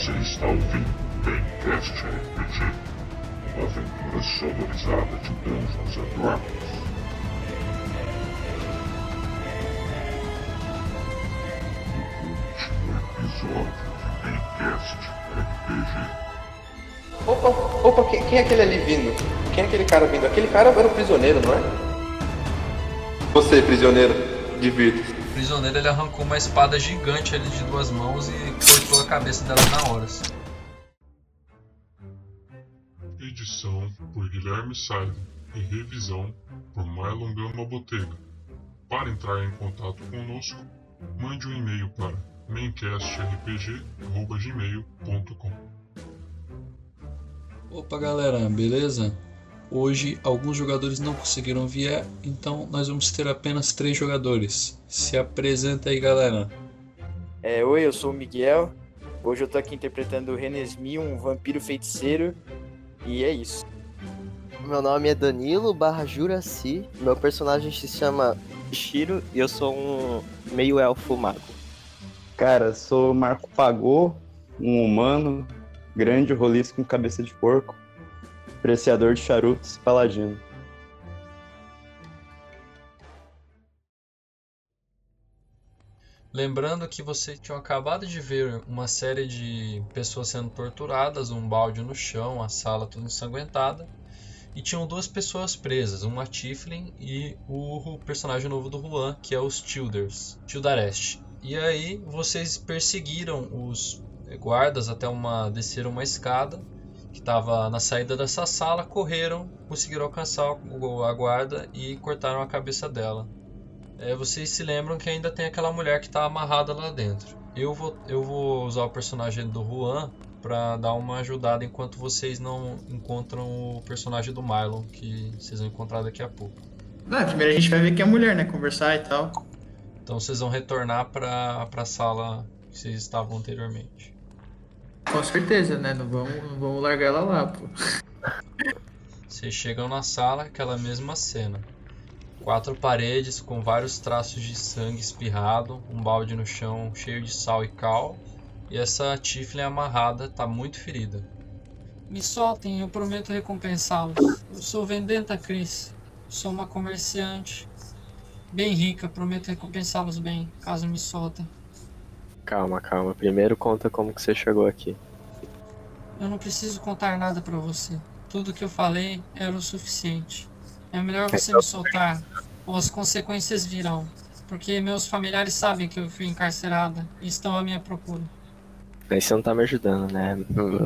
Você está ouvindo Gamecast RPG, uma aventura sonorizada de Dungeons and Dragons. No último episódio de Gamecast RPG. Opa, opa, quem, quem é aquele ali vindo? Quem é aquele cara vindo? Aquele cara era o prisioneiro, não é? Você, prisioneiro, divirta-se. O prisioneiro ele arrancou uma espada gigante ali de duas mãos e cortou a cabeça dela na hora. assim. Edição por Guilherme Saido e revisão por Mylon Gama Botega. Para entrar em contato conosco, mande um e-mail para maincastrpg.gmail.com Opa galera, beleza? Hoje alguns jogadores não conseguiram vir, então nós vamos ter apenas três jogadores. Se apresenta aí galera. É, oi, eu sou o Miguel. Hoje eu tô aqui interpretando o Renesmi, um vampiro feiticeiro. E é isso. Meu nome é Danilo barra Juraci. Meu personagem se chama Shiro e eu sou um meio elfo mago. Cara, sou Marco Pagô, um humano, grande, roliço com cabeça de porco, apreciador de charutos, paladino. Lembrando que vocês tinham acabado de ver uma série de pessoas sendo torturadas, um balde no chão, a sala toda ensanguentada. E tinham duas pessoas presas, uma Tiflin e o personagem novo do Juan, que é os Tilders, Tildarest. E aí vocês perseguiram os guardas até uma desceram uma escada que estava na saída dessa sala, correram, conseguiram alcançar a guarda e cortaram a cabeça dela. É, vocês se lembram que ainda tem aquela mulher que está amarrada lá dentro. Eu vou, eu vou usar o personagem do Juan para dar uma ajudada enquanto vocês não encontram o personagem do Mylon, que vocês vão encontrar daqui a pouco. Não, primeiro a gente vai ver quem é a mulher, né? Conversar e tal. Então vocês vão retornar para a sala que vocês estavam anteriormente. Com certeza, né? Não vamos, não vamos largar ela lá, pô. Vocês chegam na sala, aquela mesma cena. Quatro paredes com vários traços de sangue espirrado, um balde no chão cheio de sal e cal, e essa Tiflin amarrada tá muito ferida. Me soltem, eu prometo recompensá-los. Eu sou Vendetta Cris. Sou uma comerciante bem rica, prometo recompensá-los bem, caso me soltem. Calma, calma. Primeiro conta como que você chegou aqui. Eu não preciso contar nada pra você. Tudo que eu falei era o suficiente. É melhor você me soltar, ou as consequências virão. Porque meus familiares sabem que eu fui encarcerada e estão à minha procura. Aí você não tá me ajudando, né?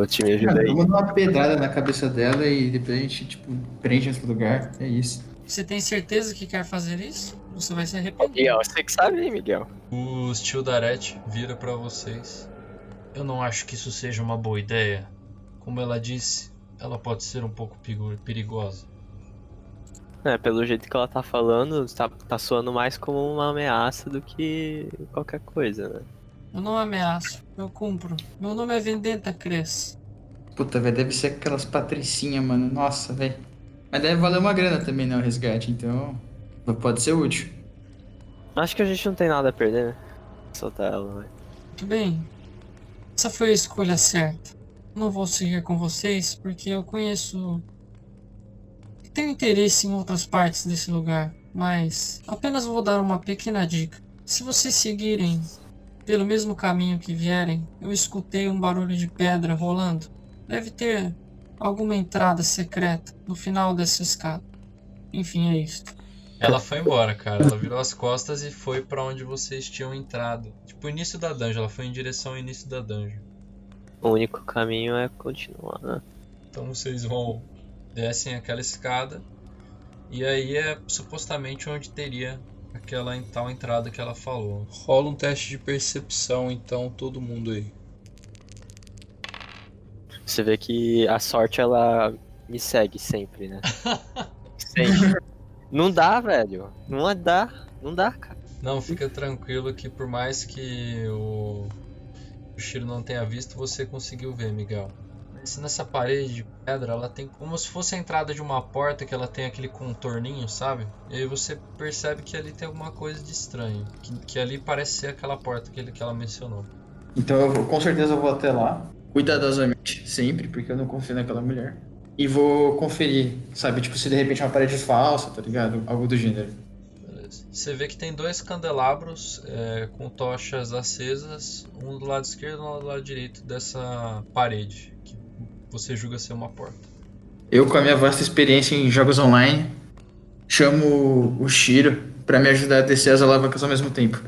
Time Cara, ajuda aí. vamos dar uma pedrada na cabeça dela e depois a gente, tipo, prende nesse lugar. É isso. Você tem certeza que quer fazer isso? Você vai se arrepender. Miguel, você que sabe, hein, Miguel? O Tildaret vira para vocês. Eu não acho que isso seja uma boa ideia. Como ela disse, ela pode ser um pouco perigosa. É, pelo jeito que ela tá falando, tá, tá soando mais como uma ameaça do que qualquer coisa, né? Eu não ameaço, eu cumpro. Meu nome é Vendetta Cres. Puta, velho, deve ser aquelas patricinhas, mano. Nossa, velho. Mas deve valer uma grana também, né? O resgate, então. Pode ser útil. Acho que a gente não tem nada a perder, né? Soltar ela, né? Muito bem. Essa foi a escolha certa. Não vou seguir com vocês porque eu conheço. Tenho interesse em outras partes desse lugar, mas apenas vou dar uma pequena dica. Se vocês seguirem pelo mesmo caminho que vierem, eu escutei um barulho de pedra rolando. Deve ter alguma entrada secreta no final dessa escada. Enfim, é isso. Ela foi embora, cara. Ela virou as costas e foi para onde vocês tinham entrado. Tipo, o início da dungeon. Ela foi em direção ao início da dungeon. O único caminho é continuar, né? Então vocês vão descem aquela escada e aí é supostamente onde teria aquela tal entrada que ela falou. Rola um teste de percepção então, todo mundo aí. Você vê que a sorte, ela me segue sempre, né? sempre. Não dá, velho. Não dá. Não dá, cara. Não, fica tranquilo que por mais que o, o Shiro não tenha visto, você conseguiu ver, Miguel. Mas nessa parede de pedra, ela tem como se fosse a entrada de uma porta que ela tem aquele contorninho, sabe? E aí você percebe que ali tem alguma coisa de estranho. Que, que ali parece ser aquela porta que, ele, que ela mencionou. Então eu com certeza eu vou até lá. Cuidadosamente, sempre, porque eu não confio naquela mulher. E vou conferir, sabe? Tipo, se de repente é uma parede falsa, tá ligado? Algo do gênero. Beleza. Você vê que tem dois candelabros é, com tochas acesas, um do lado esquerdo e um do lado direito dessa parede, que você julga ser uma porta. Eu, com a minha vasta experiência em jogos online, chamo o Shiro pra me ajudar a descer as alavancas ao mesmo tempo.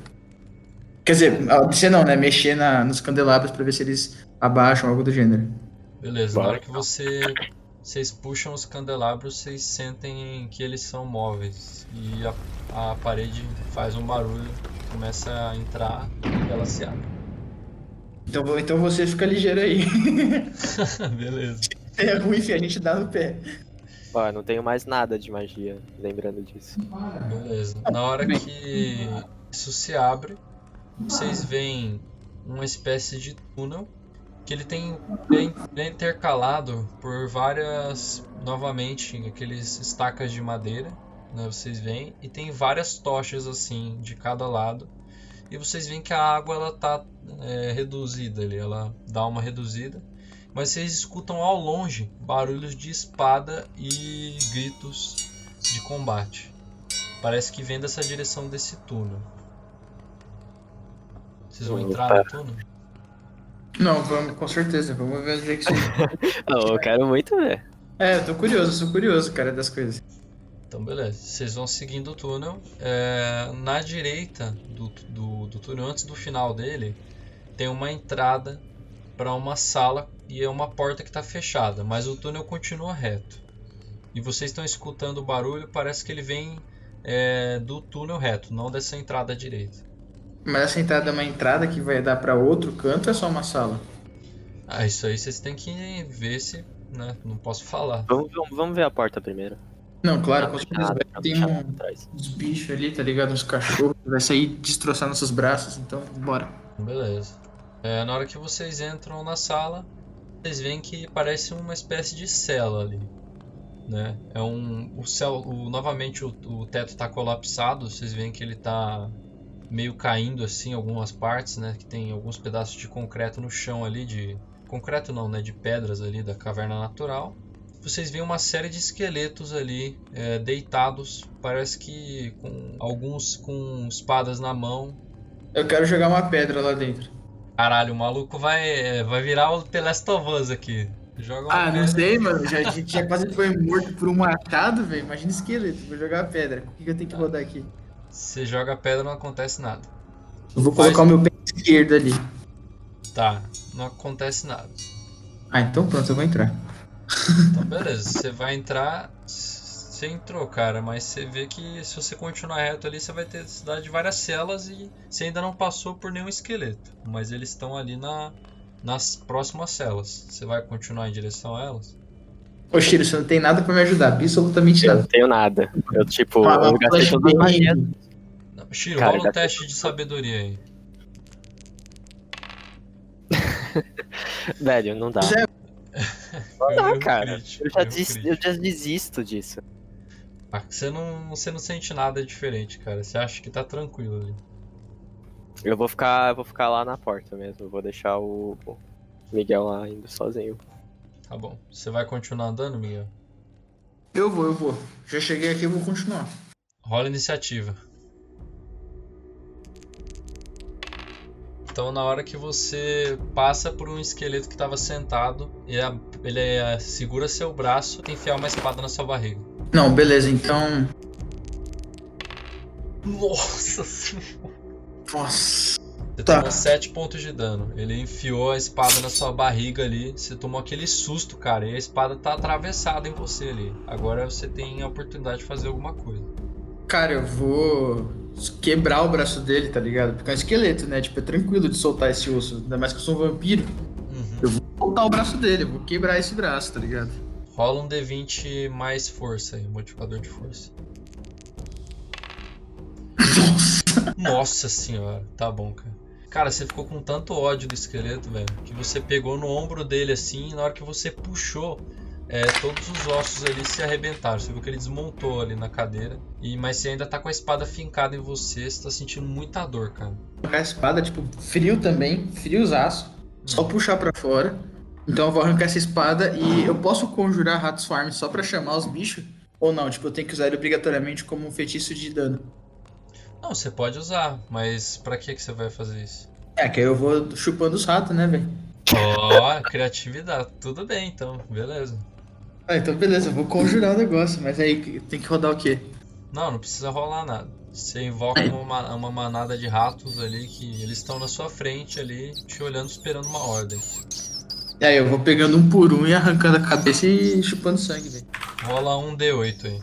Quer dizer, descer não, né? Mexer na, nos candelabros pra ver se eles abaixam, algo do gênero. Beleza, na hora que você vocês puxam os candelabros, vocês sentem que eles são móveis e a, a parede faz um barulho, começa a entrar e ela se abre. Então, então você fica ligeiro aí. Beleza. é ruim, filho, a gente dá no pé. Ó, eu não tenho mais nada de magia, lembrando disso. Beleza. Na hora que isso se abre, vocês veem uma espécie de túnel que ele tem ele é intercalado por várias novamente aqueles estacas de madeira, né, vocês veem e tem várias tochas assim de cada lado e vocês veem que a água ela tá é, reduzida ali, ela dá uma reduzida, mas vocês escutam ao longe barulhos de espada e gritos de combate. Parece que vem dessa direção desse túnel. Vocês vão entrar no túnel? Não, vamos, com certeza. Vamos ver onde é que isso. Oh, eu quero muito ver. É, eu tô curioso, sou curioso, cara, das coisas. Então, beleza. Vocês vão seguindo o túnel. É, na direita do, do, do túnel, antes do final dele, tem uma entrada para uma sala e é uma porta que está fechada, mas o túnel continua reto. E vocês estão escutando o barulho, parece que ele vem é, do túnel reto, não dessa entrada à direita. Mas essa entrada é uma entrada que vai dar pra outro canto ou é só uma sala? Ah, isso aí vocês têm que ver se. Né, não posso falar. Vamos, vamos, vamos ver a porta primeiro. Não, claro, Não com tem certeza. Vai pra ter uns bichos ali, tá ligado? Uns cachorros. Vai sair destroçar nossos braços, então bora. Beleza. É, na hora que vocês entram na sala, vocês veem que parece uma espécie de cela ali. Né? É um. O céu. O, novamente o, o teto está colapsado. Vocês veem que ele está meio caindo assim em algumas partes, né? Que tem alguns pedaços de concreto no chão ali, de. Concreto não, né? De pedras ali da caverna natural. Vocês veem uma série de esqueletos ali é, deitados. Parece que com alguns com espadas na mão, Eu quero jogar uma pedra lá dentro. Caralho, o maluco vai, é, vai virar o The Last of Us aqui. Joga uma Ah, não pedra. sei, mano. Já, a gente já quase foi morto por um machado, velho. Imagina esqueleto. Vou jogar a pedra. O que, que eu tenho que rodar aqui? Você joga a pedra, não acontece nada. Eu vou Faz- colocar o meu pé esquerdo ali. Tá, não acontece nada. Ah, então pronto, eu vou entrar. Então beleza, você vai entrar. Você entrou, cara, mas você vê que se você continuar reto ali, você vai ter cidade de várias celas e você ainda não passou por nenhum esqueleto. Mas eles estão ali na, nas próximas celas. Você vai continuar em direção a elas? Ô, Shiro, você não tem nada pra me ajudar. Absolutamente Eu não nada. tenho nada. Eu, tipo, Ah, eu gastei todas as magias. Shiro, Cara, rola um dá- teste de sabedoria aí. Velho, não dá. Zé, Não dá, cara. crítico, Eu já, des- eu já desisto disso. Ah, Você não, você não sente nada diferente, cara. Você acha que tá tranquilo ali. Eu vou ficar, eu vou ficar lá na porta mesmo. Eu vou deixar o o Miguel lá indo sozinho. Tá bom. Você vai continuar andando, Miguel? Eu vou, eu vou. Já cheguei aqui, eu vou continuar. Rola iniciativa. Então, na hora que você passa por um esqueleto que estava sentado, e a- ele eh, segura seu braço e enfiar uma espada na sua barriga. Não, beleza, então. Nossa senhora! Nossa. Você Tá. tomou 7 pontos de dano. Ele enfiou a espada na sua barriga ali. Você tomou aquele susto, cara. E a espada tá atravessada em você ali. Agora você tem a oportunidade de fazer alguma coisa. Cara, eu vou quebrar o braço dele, tá ligado? Porque é um esqueleto, né? Tipo, é tranquilo de soltar esse osso. Ainda mais que eu sou um vampiro. Uhum. Eu vou soltar o braço dele, eu vou quebrar esse braço, tá ligado? Rola um D20 mais força aí, modificador de força. Nossa senhora, tá bom, cara. Cara, você ficou com tanto ódio do esqueleto, velho, que você pegou no ombro dele assim, e na hora que você puxou, é, todos os ossos ali se arrebentaram. Você viu que ele desmontou ali na cadeira. E, mas você ainda tá com a espada fincada em você, você tá sentindo muita dor, cara. Colocar a espada, tipo, frio também, friozaço. Só puxar pra fora. Então eu vou arrancar essa espada e eu posso conjurar Ratos Farm só pra chamar os bichos? Ou não? Tipo, eu tenho que usar ele obrigatoriamente como um feitiço de dano. Não, você pode usar, mas pra que, que você vai fazer isso? É, que aí eu vou chupando os ratos, né, velho? Ó, criatividade. Tudo bem, então. Beleza. Ah, então beleza, eu vou conjurar o negócio, mas aí tem que rodar o quê? Não, não precisa rolar nada. Você invoca uma, uma manada de ratos ali que eles estão na sua frente ali, te olhando, esperando uma ordem. E aí eu vou pegando um por um e arrancando a cabeça e chupando sangue, velho. Rola um D8 aí.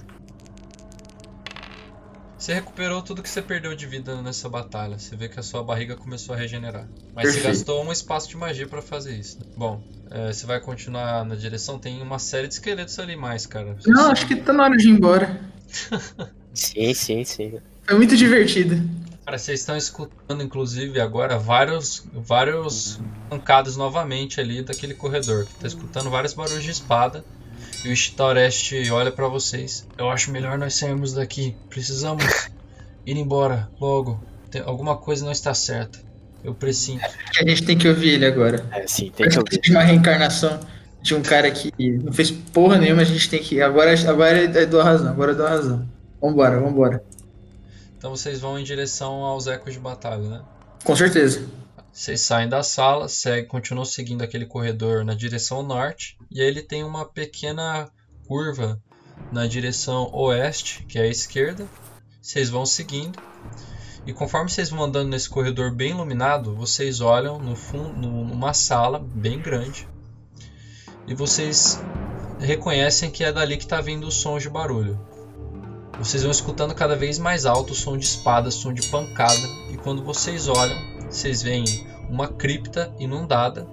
Você recuperou tudo que você perdeu de vida nessa batalha. Você vê que a sua barriga começou a regenerar. Mas você Perfeito. gastou um espaço de magia pra fazer isso. né? Bom, é, você vai continuar na direção. Tem uma série de esqueletos ali mais, cara. Não, acho que tá na hora de ir embora. Sim, sim, sim. Foi muito divertido. Cara, vocês estão escutando, inclusive, agora vários, vários pancadas novamente ali daquele corredor. Que tá escutando vários barulhos de espada. E o Ishitaureste olha pra vocês. Eu acho melhor nós sairmos daqui. Precisamos ir embora logo. Tem- alguma coisa não está certa. Eu presinto. Que a gente tem que ouvir ele agora. É, sim, tem que ouvir. uma reencarnação de um cara que não fez porra nenhuma, a gente tem que. Agora, agora eu dou a razão, agora eu dou a razão. Vambora, vambora. Então vocês vão em direção aos ecos de batalha, né? Com certeza. Vocês saem da sala, segue, continuam seguindo aquele corredor na direção norte, e aí ele tem uma pequena curva na direção oeste, que é a esquerda. Vocês vão seguindo, e conforme vocês vão andando nesse corredor bem iluminado, vocês olham no fundo, numa sala bem grande, e vocês reconhecem que é dali que está vindo os sons de barulho. Vocês vão escutando cada vez mais alto o som de espada, som de pancada, e quando vocês olham, vocês veem uma cripta inundada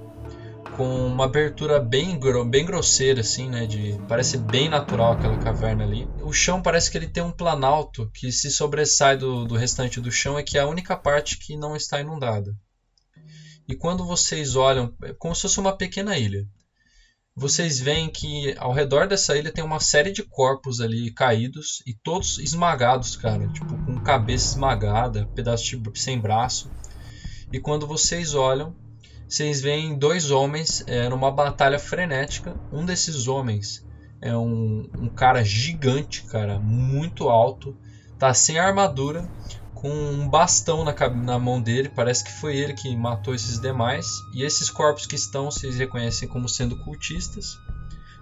com uma abertura bem, bem grosseira assim, né, de parece bem natural aquela caverna ali. O chão parece que ele tem um planalto que se sobressai do, do restante do chão é que é a única parte que não está inundada. E quando vocês olham, é como se fosse uma pequena ilha. Vocês veem que ao redor dessa ilha tem uma série de corpos ali caídos e todos esmagados, cara, tipo com cabeça esmagada, pedaço de, sem braço. E quando vocês olham, vocês veem dois homens é, numa batalha frenética. Um desses homens é um, um cara gigante, cara, muito alto, tá sem armadura, com um bastão na, na mão dele. Parece que foi ele que matou esses demais. E esses corpos que estão, vocês reconhecem como sendo cultistas.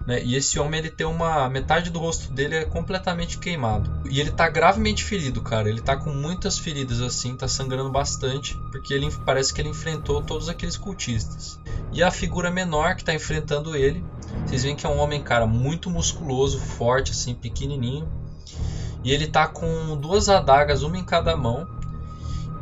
Né? E esse homem ele tem uma metade do rosto dele é completamente queimado. E ele tá gravemente ferido, cara. Ele tá com muitas feridas assim, tá sangrando bastante, porque ele parece que ele enfrentou todos aqueles cultistas. E a figura menor que tá enfrentando ele, vocês veem que é um homem, cara, muito musculoso, forte assim, pequenininho. E ele tá com duas adagas, uma em cada mão.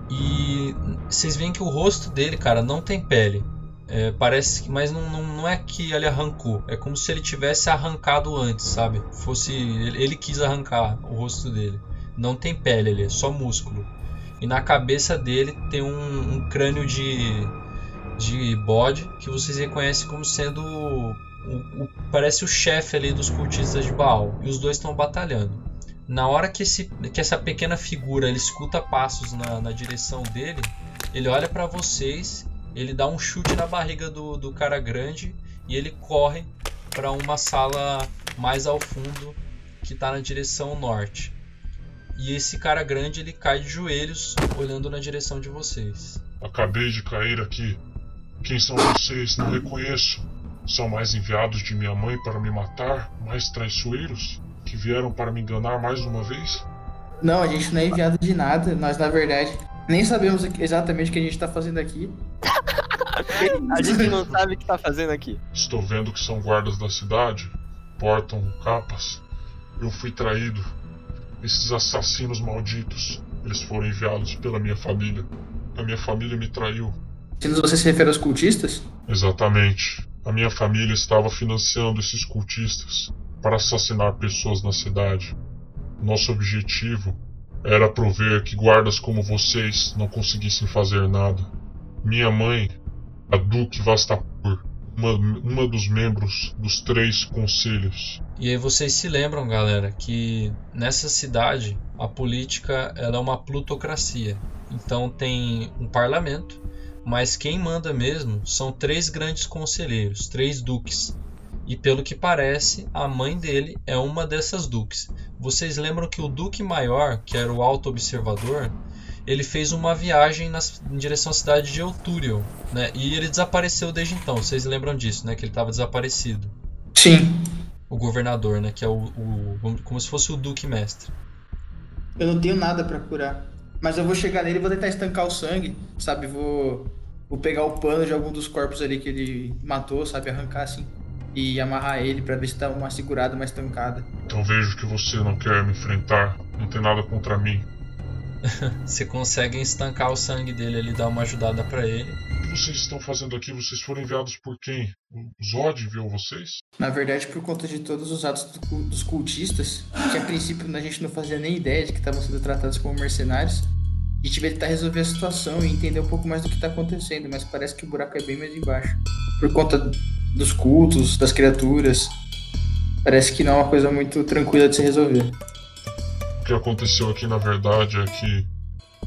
E vocês veem que o rosto dele, cara, não tem pele. É, parece que, mas não, não, não é que ele arrancou. É como se ele tivesse arrancado antes, sabe? Fosse ele, ele quis arrancar o rosto dele. Não tem pele ali, é só músculo. E na cabeça dele tem um, um crânio de de bode que vocês reconhecem como sendo o, o- parece o chefe ali dos cultistas de Baal. E os dois estão batalhando. Na hora que, esse, que essa pequena figura ele escuta passos na, na direção dele, ele olha para vocês, ele dá um chute na barriga do, do cara grande e ele corre para uma sala mais ao fundo que está na direção norte. E esse cara grande ele cai de joelhos olhando na direção de vocês. Acabei de cair aqui. Quem são vocês? Não reconheço. São mais enviados de minha mãe para me matar? Mais traiçoeiros? Que vieram para me enganar mais uma vez? Não, a gente não é enviado de nada. Nós, na verdade, nem sabemos exatamente o que a gente tá fazendo aqui. A gente não sabe o que tá fazendo aqui. Estou vendo que são guardas da cidade. Portam capas. Eu fui traído. Esses assassinos malditos. Eles foram enviados pela minha família. A minha família me traiu. Se você se refere aos cultistas? Exatamente. A minha família estava financiando esses cultistas para assassinar pessoas na cidade. Nosso objetivo era prover que guardas como vocês não conseguissem fazer nada. Minha mãe, a Duque Vastapur, uma, uma dos membros dos três conselhos. E aí vocês se lembram, galera, que nessa cidade a política ela é uma plutocracia. Então tem um parlamento, Mas quem manda mesmo são três grandes conselheiros, três duques. E pelo que parece, a mãe dele é uma dessas duques. Vocês lembram que o duque maior, que era o alto observador, ele fez uma viagem nas, em direção à cidade de Eutúrio, né? E ele desapareceu desde então. Vocês lembram disso, né? Que ele estava desaparecido. Sim. O governador, né? Que é o, o, como se fosse o duque mestre. Eu não tenho nada para curar, mas eu vou chegar nele e vou tentar estancar o sangue, sabe? Vou vou pegar o pano de algum dos corpos ali que ele matou, sabe? Arrancar assim e amarrar ele para ver se dá uma segurada, uma estancada. Então vejo que você não quer me enfrentar, não tem nada contra mim. você consegue estancar o sangue dele ali, dar uma ajudada para ele. O que vocês estão fazendo aqui? Vocês foram enviados por quem? O Zod enviou vocês? Na verdade, por conta de todos os atos do, dos cultistas, que a princípio a gente não fazia nem ideia de que estavam sendo tratados como mercenários. A gente vai tentar resolver a situação e entender um pouco mais do que está acontecendo, mas parece que o buraco é bem mais embaixo. Por conta dos cultos, das criaturas. Parece que não é uma coisa muito tranquila de se resolver. Que aconteceu aqui, na verdade, é que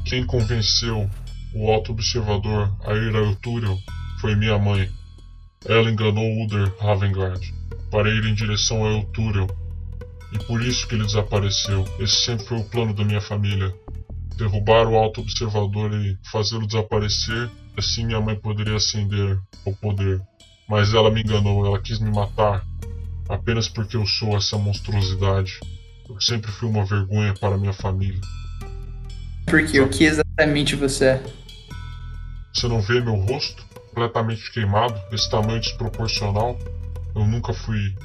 quem convenceu o Alto Observador a ir a Eutúrio foi minha mãe. Ela enganou Uder Ravengard para ir em direção a Eutúrio. E por isso que ele desapareceu. Esse sempre foi o plano da minha família. Derrubar o Alto Observador e fazê-lo desaparecer, assim minha mãe poderia ascender ao poder. Mas ela me enganou, ela quis me matar apenas porque eu sou essa monstruosidade. Eu sempre fui uma vergonha para minha família. Porque o que exatamente você é? Você não vê meu rosto completamente queimado, esse tamanho desproporcional? Eu nunca fui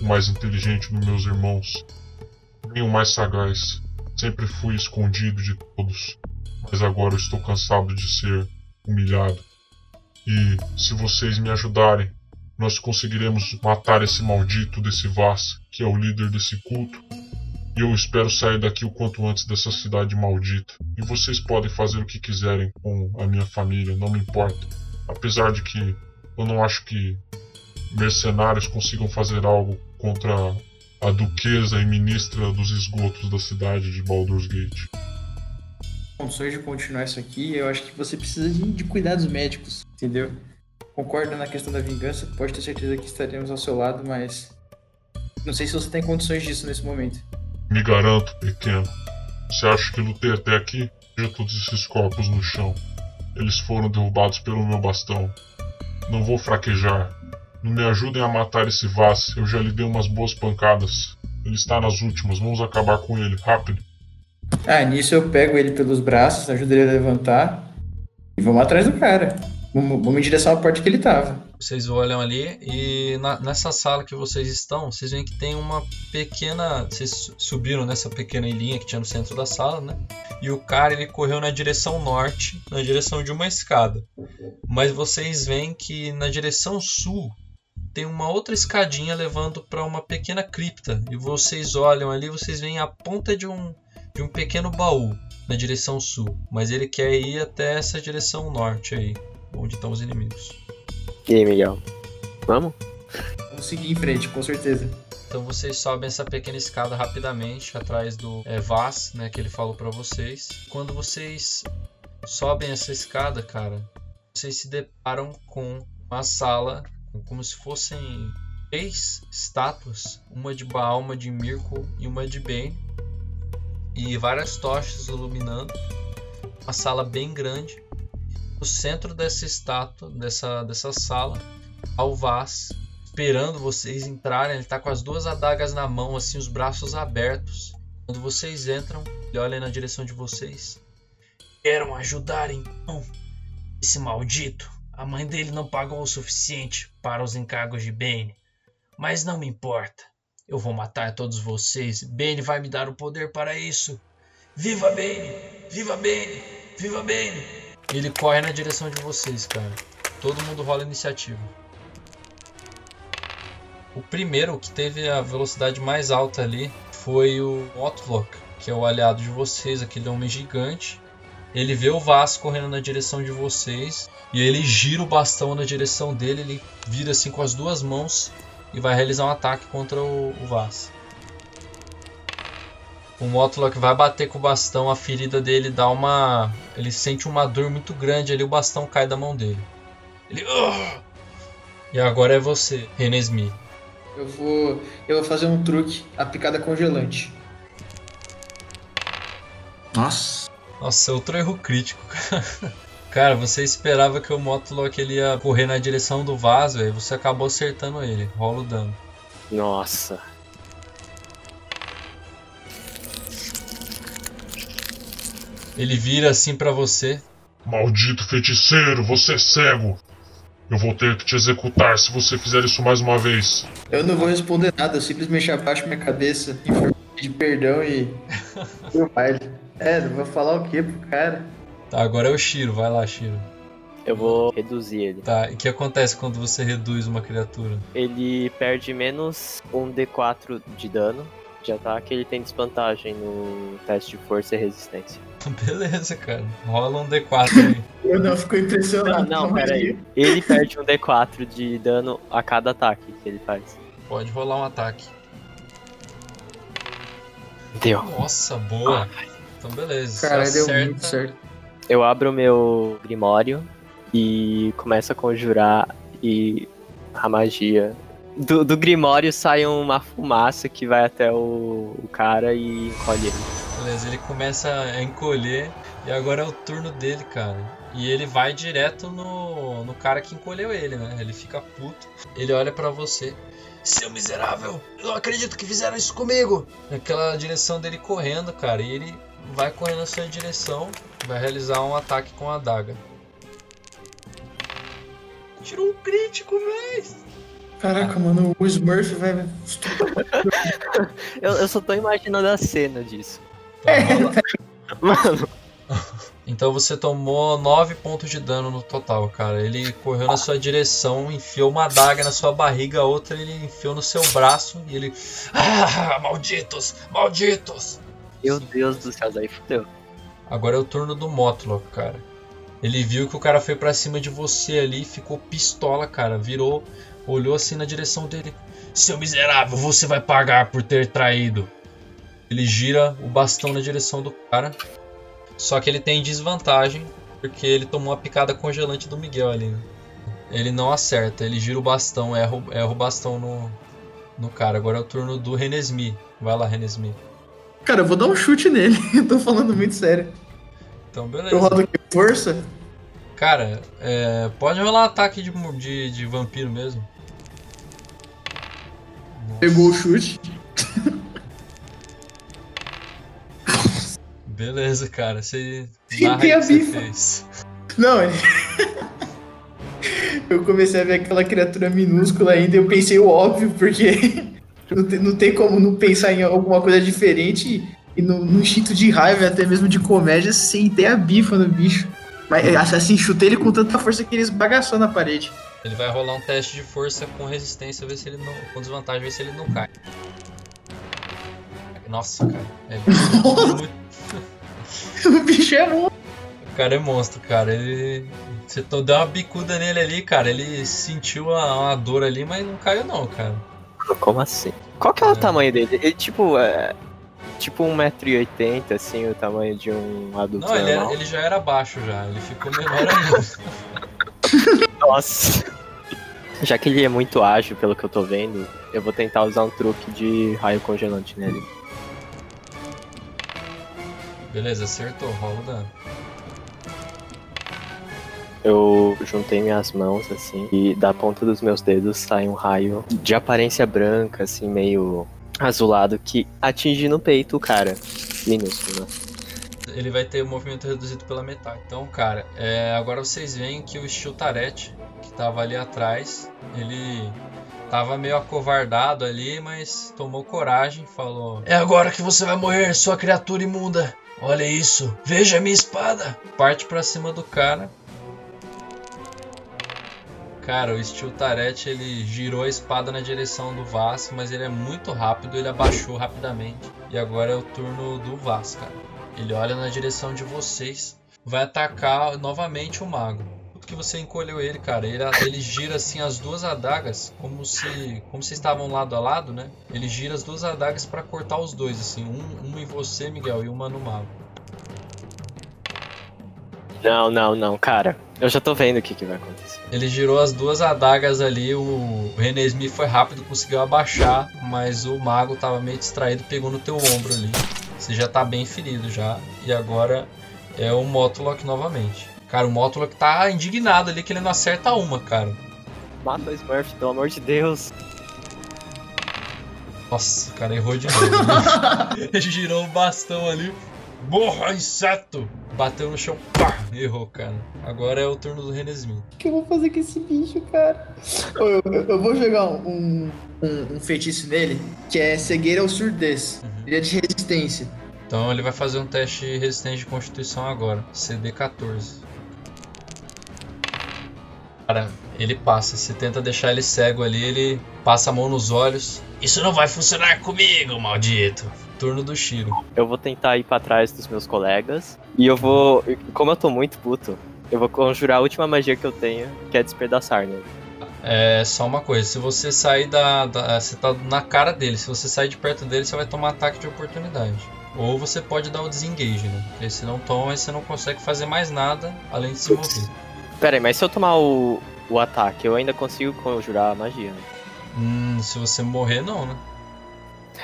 o mais inteligente dos meus irmãos, nem o mais sagaz. Sempre fui escondido de todos, mas agora eu estou cansado de ser humilhado. E se vocês me ajudarem, nós conseguiremos matar esse maldito desse Vaz, que é o líder desse culto. E eu espero sair daqui o quanto antes dessa cidade maldita. E vocês podem fazer o que quiserem com a minha família, não me importa. Apesar de que eu não acho que mercenários consigam fazer algo contra a duquesa e ministra dos esgotos da cidade de Baldur's Gate. Condições de continuar isso aqui, eu acho que você precisa de, de cuidados médicos, entendeu? Concordo na questão da vingança, pode ter certeza que estaremos ao seu lado, mas não sei se você tem condições disso nesse momento. Me garanto, pequeno. Você acha que lutei até aqui? Veja todos esses corpos no chão. Eles foram derrubados pelo meu bastão. Não vou fraquejar. Não me ajudem a matar esse Vaz. Eu já lhe dei umas boas pancadas. Ele está nas últimas. Vamos acabar com ele. Rápido. Ah, nisso eu pego ele pelos braços, ajudo ele a levantar e vamos atrás do cara. Vamos, em direção à porta que ele tava. Vocês olham ali e na, nessa sala que vocês estão, vocês veem que tem uma pequena. Vocês subiram nessa pequena ilhinha que tinha no centro da sala, né? E o cara ele correu na direção norte, na direção de uma escada. Mas vocês veem que na direção sul tem uma outra escadinha levando para uma pequena cripta. E vocês olham ali, vocês veem a ponta de um de um pequeno baú na direção sul, mas ele quer ir até essa direção norte aí, onde estão os inimigos. E aí, Miguel? Vamos? Vamos seguir em frente, com certeza. Então vocês sobem essa pequena escada rapidamente atrás do é, Vaz, né, que ele falou para vocês. Quando vocês sobem essa escada, cara, vocês se deparam com uma sala como se fossem três estátuas, uma de Baal, uma de Mirko e uma de Bane e várias tochas iluminando. Uma sala bem grande. No centro dessa estátua, dessa, dessa sala, há o Vaz esperando vocês entrarem. Ele está com as duas adagas na mão, assim, os braços abertos. Quando vocês entram, ele olha na direção de vocês. Querem ajudar então? Esse maldito. A mãe dele não pagou o suficiente para os encargos de Bane. Mas não me importa. Eu vou matar todos vocês. Bane vai me dar o poder para isso. Viva Bane! Viva Bane! Viva Bane! Ele corre na direção de vocês, cara. Todo mundo rola iniciativa. O primeiro que teve a velocidade mais alta ali foi o Otlock, que é o aliado de vocês, aquele homem gigante. Ele vê o Vasco correndo na direção de vocês e ele gira o bastão na direção dele. Ele vira assim com as duas mãos e vai realizar um ataque contra o, o Vaz. O Motlock vai bater com o bastão, a ferida dele dá uma. Ele sente uma dor muito grande ali, o bastão cai da mão dele. Ele. "Ugh!" E agora é você, Renesmi. Eu vou. Eu vou fazer um truque, a picada congelante. Nossa. Nossa, outro erro crítico, cara. Cara, você esperava que o Motlock ele ia correr na direção do vaso, e você acabou acertando ele. Rola o dano. Nossa. Ele vira assim pra você. Maldito feiticeiro, você é cego! Eu vou ter que te executar se você fizer isso mais uma vez. Eu não vou responder nada, eu simplesmente abaixo minha cabeça em forma de perdão e. Meu pai. É, não vou falar o que pro cara. Tá, agora é o Shiro. Vai lá, Shiro. Eu vou reduzir ele. Tá, e o que acontece quando você reduz uma criatura? Ele perde menos um D4 de dano de ataque, ele tem desvantagem no teste de força e resistência. Beleza, cara. Rola um D4 aí. Eu não fico Não, impressionado. não, pera aí. Ele perde um D4 de dano a cada ataque que ele faz. Pode rolar um ataque. Deu. Nossa, boa. Então beleza. Cara, deu muito certo. Eu abro o meu grimório e começo a conjurar e a magia. Do, do grimório sai uma fumaça que vai até o, o cara e encolhe ele. Beleza, ele começa a encolher e agora é o turno dele, cara. E ele vai direto no, no cara que encolheu ele, né? Ele fica puto. Ele olha pra você. Seu miserável! Eu não acredito que fizeram isso comigo! Naquela direção dele correndo, cara. E ele vai correndo na sua direção. Vai realizar um ataque com a adaga. Tirou um crítico, véi! Caraca, mano, o Smurf vai. Eu, eu só tô imaginando a cena disso. Tá, rola- Mano, Então você tomou 9 pontos de dano no total, cara. Ele correu na sua direção, enfiou uma adaga na sua barriga, a outra ele enfiou no seu braço e ele. Ah, malditos! Malditos! meu Deus do céu, daí fudeu. Agora é o turno do Motlock, cara. Ele viu que o cara foi pra cima de você ali, ficou pistola, cara. Virou, olhou assim na direção dele. Seu miserável, você vai pagar por ter traído. Ele gira o bastão na direção do cara. Só que ele tem desvantagem, porque ele tomou a picada congelante do Miguel ali. né? Ele não acerta, ele gira o bastão, erra, o- erra o bastão no, no cara. Agora é o turno do Renesmi. Vai lá, Renesmi. Cara, eu vou dar um chute nele. Eu tô falando muito sério. Então, beleza. Eu rodo aqui força. Cara, é, pode rolar ataque de, de, de vampiro mesmo. Nossa, Pegou o chute. Beleza, cara. Você narra aí a você bifa. fez. Não, eu comecei a ver aquela criatura minúscula ainda e eu pensei o óbvio, porque não tem, não tem como não pensar em alguma coisa diferente e no, no instinto de raiva, até mesmo de comédia, sentei a bifa no bicho. Mas assim, chutei ele com tanta força que ele esbagaçou na parede. Ele vai rolar um teste de força com resistência, ver se ele não. Com desvantagem, ver se ele não cai. Nossa, cara. É, muito- o bicho é monstro. o cara é monstro, cara. Ele. Você deu uma bicuda nele ali, cara. Ele sentiu a, uma dor ali, mas não caiu, não, cara. Como assim? Qual que é o É. tamanho dele? Ele, tipo, é. Tipo 1,80m, assim, o tamanho de um adulto Não, ele, era- normal. ele já era baixo já. Ele ficou menor ainda. Nossa. Já que ele é muito ágil, pelo que eu tô vendo, eu vou tentar usar um truque de raio congelante nele. Beleza, acertou. Rola o dano. Eu juntei minhas mãos, assim, e da ponta dos meus dedos sai um raio de aparência branca, assim, meio azulado, que atinge no peito o cara. Minúsculo, né? ele vai ter o movimento reduzido pela metade. Então, cara, é, agora vocês veem que o Chiltarete, que tava ali atrás, ele tava meio acovardado ali, mas tomou coragem falou: É agora que você vai morrer, sua criatura imunda! Olha isso, veja a minha espada! Parte pra cima do cara. Cara, o Steel Tarete ele girou a espada na direção do Vaz, mas ele é muito rápido, ele abaixou rapidamente. E agora é o turno do Vaz, cara. Ele olha na direção de vocês, vai atacar novamente o mago. O que você encolheu ele, cara, ele, ele gira assim as duas adagas, como se. Como se estavam lado a lado, né? Ele gira as duas adagas pra cortar os dois, assim, um, uma em você, Miguel, e uma no mago. Não, não, não, cara. Eu já tô vendo o que, que vai acontecer. Ele girou as duas adagas ali, o René Smith foi rápido, conseguiu abaixar, mas o mago tava meio distraído, pegou no teu ombro ali. Você já tá bem ferido já. E agora é o Motlock novamente. Cara, o Motlock tá indignado ali que ele não acerta uma, cara. Mata o Smurf, pelo amor de Deus. Nossa, o cara errou de novo. né? ele girou o bastão ali. Morra, inseto! Bateu no chão, pá! Errou, cara. Agora é o turno do Renesmin. O que eu vou fazer com esse bicho, cara? Eu, eu- eu vou jogar um, um, um feitiço nele, que é cegueira ou surdez. Ele é de resistência. Então ele vai fazer um teste de resistência de constituição agora. CD 14. Cara, ele passa. Você tenta deixar ele cego ali, ele passa a mão nos olhos. Isso não vai funcionar comigo, maldito! Turno do Shiro. Eu vou tentar ir pra trás dos meus colegas. E eu vou. Como eu tô muito puto, eu vou conjurar a última magia que eu tenho, que é despedaçar nele. É só uma coisa, se você sair da, da- Você tá na cara dele, se você sair de perto dele, você vai tomar ataque de oportunidade. Ou você pode dar o desengage, né? Porque se não toma, você não consegue fazer mais nada além de se mover. Pera aí, mas se eu tomar o, o ataque, eu ainda consigo conjurar a magia, né? Hum, se você morrer, não, né?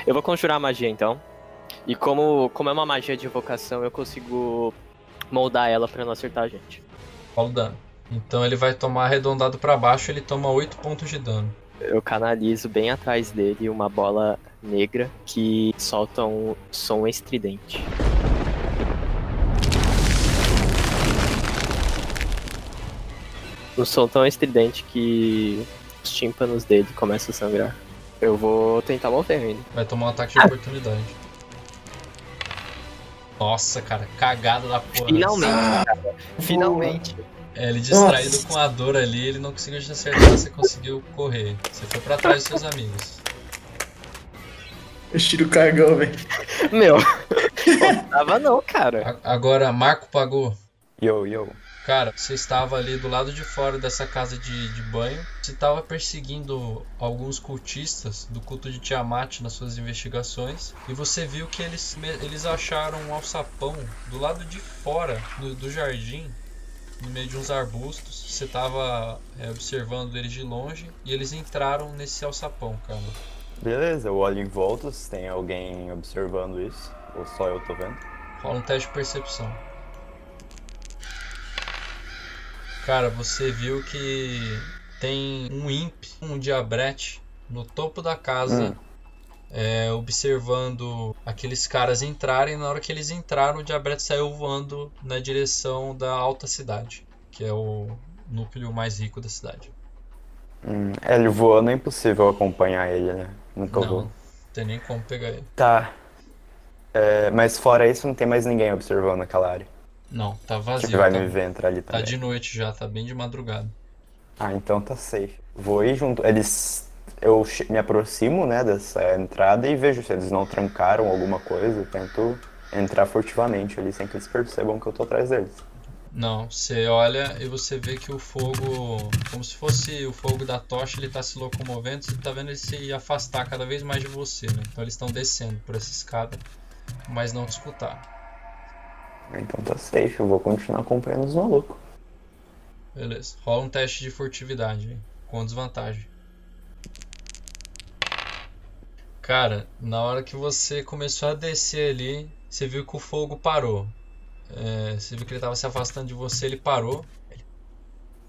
Eu vou conjurar a magia então. E como, como é uma magia de invocação, eu consigo moldar ela pra não acertar a gente. Rola o dano. Então ele vai tomar arredondado pra baixo, ele toma 8 pontos de dano. Eu canalizo bem atrás dele uma bola negra que solta um som estridente. Um som tão estridente que os tímpanos dele começam a sangrar. Eu vou tentar mover ele. Vai tomar um ataque de oportunidade. Nossa, cara, cagada da porra. Finalmente, cara. Finalmente. É, ele distraído com a dor ali, ele não conseguiu te acertar, você conseguiu correr. Você foi pra trás dos seus amigos. Eu tiro o cargão, velho. Meu, não tava não, cara. A- Agora, Marco pagou. Yo, yo. Cara, você estava ali do lado de fora dessa casa de, de banho. Você estava perseguindo alguns cultistas do culto de Tiamat nas suas investigações. E você viu que eles, eles acharam um alçapão do lado de fora do, do jardim, no meio de uns arbustos. Você estava é, observando eles de longe e eles entraram nesse alçapão, cara. Beleza, eu olho em volta se tem alguém observando isso. Ou só eu tô vendo. Rola um teste de percepção. Cara, você viu que tem um imp, um diabrete, no topo da casa, Hum. é, observando aqueles caras entrarem. Na hora que eles entraram, o diabrete saiu voando na direção da alta cidade, que é o núcleo mais rico da cidade. Hum, é, ele voando é impossível acompanhar ele, né? Nunca Não, vou. não tem nem como pegar ele. Tá. É, mas fora isso, não tem mais ninguém observando aquela área. Não, tá Que vazio. vai tá, me ver entrar ali tá também. de noite já, tá bem de madrugada. Ah, então tá safe. Vou ir junto. Eles. Eu me aproximo, né, dessa entrada e vejo se eles não trancaram alguma coisa. Tento entrar furtivamente ali sem que eles percebam que eu tô atrás deles. Não, você olha e você vê que o fogo, como se fosse o fogo da tocha, ele tá se locomovendo, você tá vendo ele se afastar cada vez mais de você, né? Então eles estão descendo por essa escada, mas não te escutar. Então tá safe, eu vou continuar acompanhando os malucos. Beleza. Rola um teste de furtividade com desvantagem. Cara, na hora que você começou a descer ali, você viu que o fogo parou. É, você viu que ele tava se afastando de você, ele parou. Ele,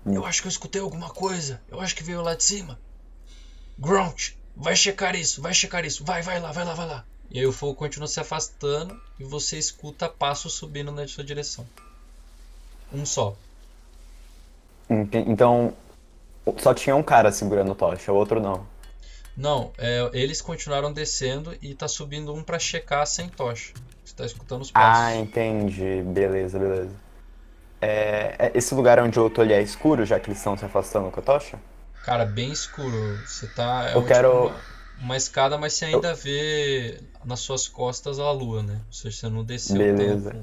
Eu acho que eu escutei alguma coisa. Eu acho que veio lá de cima. Grunt, vai checar isso, vai checar isso. Vai, vai lá, vai lá, vai lá. E aí o fogo continua se afastando e você escuta passos subindo na sua direção. Um só. Ent- Então, só tinha um cara segurando tocha, o outro não. Não, é, eles continuaram descendo e tá subindo um pra checar sem tocha. Você tá escutando os passos. Ah, entendi. Beleza, beleza. É, é- esse lugar onde eu tô ali é escuro, já que eles estão se afastando com a tocha? Cara, bem escuro. Você tá. É Eu quero- tipo uma, uma escada, mas você ainda vê nas suas costas a lua, né? Ou seja, você não desceu Beleza.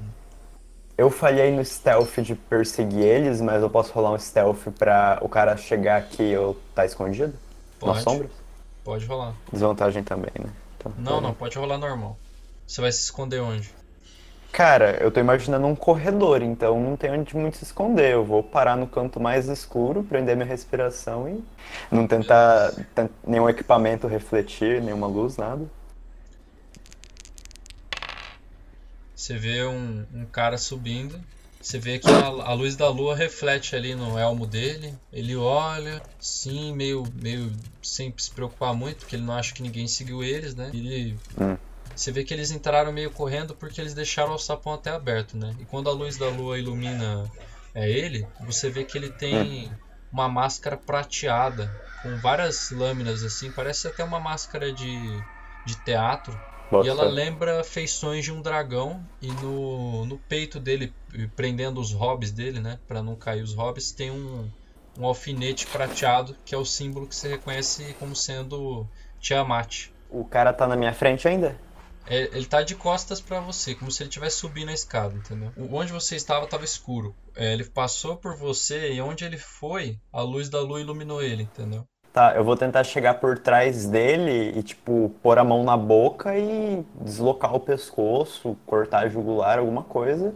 Eu falhei no stealth de perseguir eles, mas eu posso rolar um stealth pra o cara chegar aqui e eu tá escondido? Nas Pode. sombras? Pode rolar. Desvantagem também, né? Então, Não, não, pode rolar normal. Você vai se esconder onde? Cara, eu tô imaginando um corredor, então não tem onde muito se esconder. Eu vou parar no canto mais escuro, prender minha respiração e não tentar ten- nenhum equipamento refletir, nenhuma luz, nada. Você vê um, um cara subindo. Você vê que a, a luz da lua reflete ali no elmo dele. Ele olha, sim, meio, meio sem se preocupar muito, porque ele não acha que ninguém seguiu eles, né? Ele, Hum. você vê que eles entraram meio correndo porque eles deixaram o sapão até aberto, né? E quando a luz da lua ilumina é ele, você vê que ele tem uma máscara prateada com várias lâminas assim, parece até uma máscara de, de teatro. Bota E ela lembra feições de um dragão e no, no peito dele, prendendo os hobbies dele, né, Pra não cair os hobbies, tem um, um alfinete prateado que é o símbolo que você reconhece como sendo Tiamat. O cara tá na minha frente ainda? É, ele tá de costas pra você, como se ele estivesse subindo a escada, entendeu? O- Onde você estava estava escuro. É, ele passou por você e onde ele foi, a luz da lua iluminou ele, entendeu? Tá, eu vou tentar chegar por trás dele e, tipo, pôr a mão na boca e deslocar o pescoço, cortar a jugular, alguma coisa.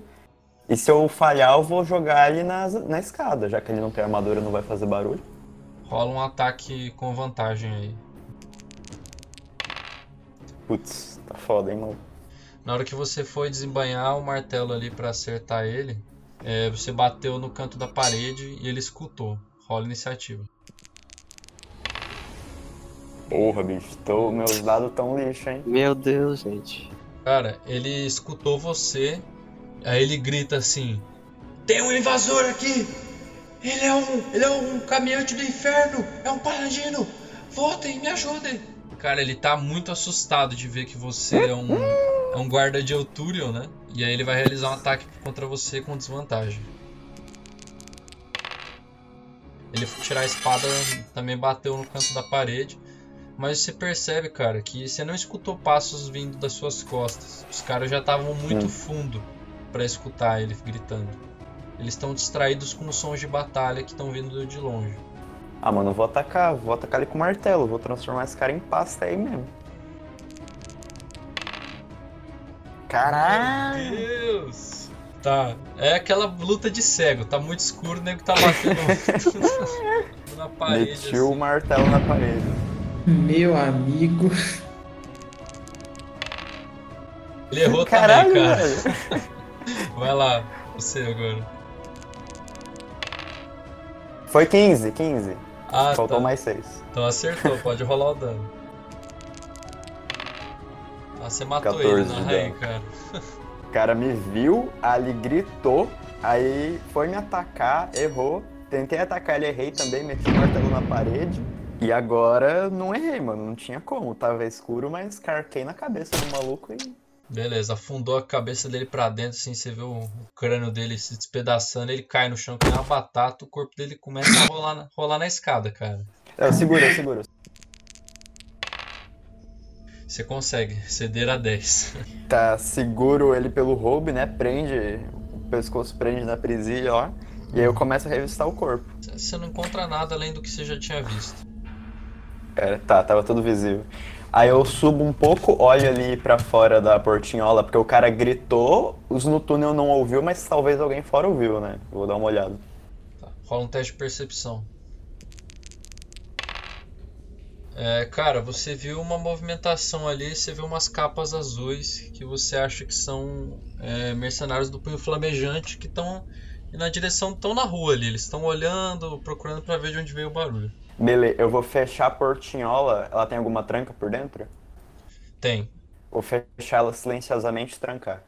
E se eu falhar, eu vou jogar ele na, na escada, já que ele não tem armadura, não vai fazer barulho. Rola um ataque com vantagem aí. Putz, tá foda, hein, mano. Na hora que você foi desembanhar o martelo ali pra acertar ele, é, você bateu no canto da parede e ele escutou. Rola iniciativa. Porra, bicho, tô, meus dados tão lixo, hein? Meu Deus, gente. Cara, ele escutou você, aí ele grita assim: Tem um invasor aqui! Ele é um. Ele é um caminhante do inferno! É um paladino! Voltem, me ajudem! Cara, ele tá muito assustado de ver que você é um, é um guarda de Euturion, né? E aí ele vai realizar um ataque contra você com desvantagem. Ele foi tirar a espada, também bateu no canto da parede. Mas você percebe, cara, que você não escutou passos vindo das suas costas. Os caras já estavam muito Hum. fundo pra escutar ele gritando. Eles estão distraídos com os sons de batalha que estão vindo de longe. Ah, mano, eu vou atacar, vou atacar ele com martelo, vou transformar esse cara em pasta aí mesmo. Caralho! Meu Deus! Tá, é aquela luta de cego, tá muito escuro, o nego tá batendo na parede. Meti o assim. martelo na parede. Meu amigo. Ele errou Caralho, também, cara. velho. Vai lá, você agora. Foi 15, 15. Ah, Faltou tá. mais 6. Então acertou, pode rolar o dano. Ah, você matou 14 ele, é, dano. cara? O cara me viu, ali gritou, aí foi me atacar, errou. Tentei atacar ele, errei também, meti o martelo na parede. E agora não errei, mano. Não tinha como. Tava escuro, mas carquei na cabeça do maluco e. Beleza, afundou a cabeça dele pra dentro, assim, você vê o, o crânio dele se despedaçando, ele cai no chão que nem uma batata, o corpo dele começa a rolar na, rolar na escada, cara. Eu seguro, eu seguro. Você consegue ceder a 10. Tá, seguro ele pelo roube, né? Prende, o pescoço prende na presilha lá. E aí eu começo a revistar o corpo. Você não encontra nada além do que você já tinha visto. Tá, tava tudo visível. Aí eu subo um pouco, olho ali pra fora da portinhola, porque o cara gritou, os no túnel não ouviu, mas talvez alguém fora ouviu, né? Vou dar uma olhada. Tá, rola um teste de percepção. É, cara, você viu uma movimentação ali, você viu umas capas azuis que você acha que são é, mercenários do punho flamejante que estão na direção, estão na rua ali. Eles estão olhando, procurando pra ver de onde veio o barulho. Beleza, eu vou fechar a portinhola. Ela tem alguma tranca por dentro? Tem. Vou fechar ela silenciosamente e trancar.